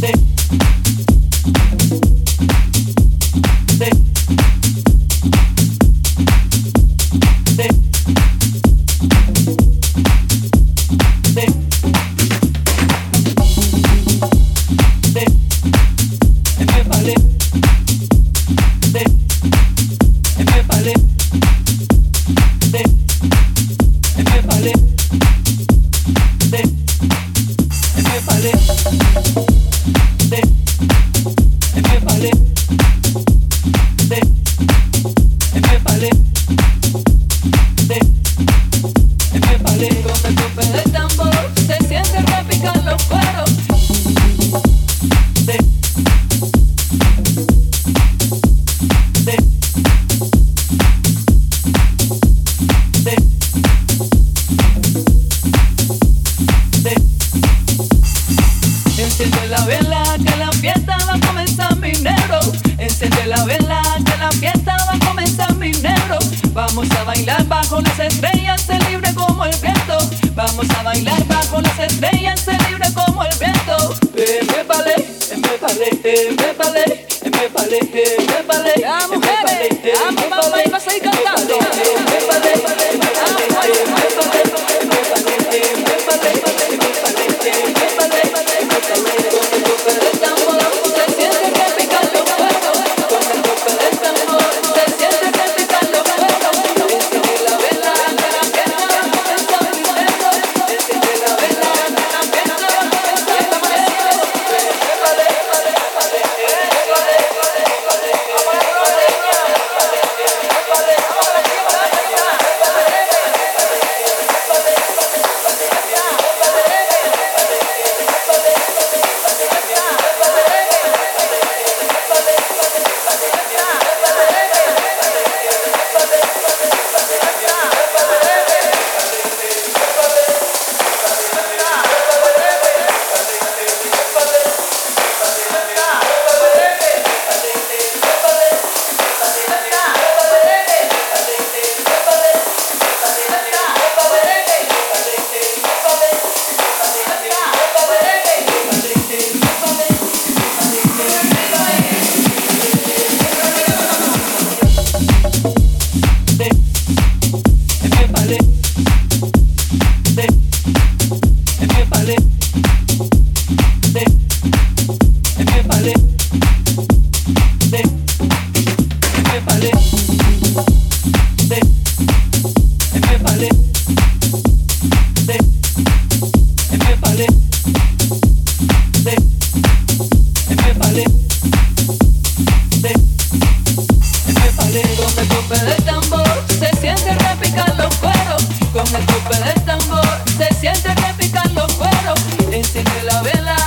something Con el tope de tambor, se siente que pican los cueros, con el tope de tambor, se siente que pican los cueros, encima la vela.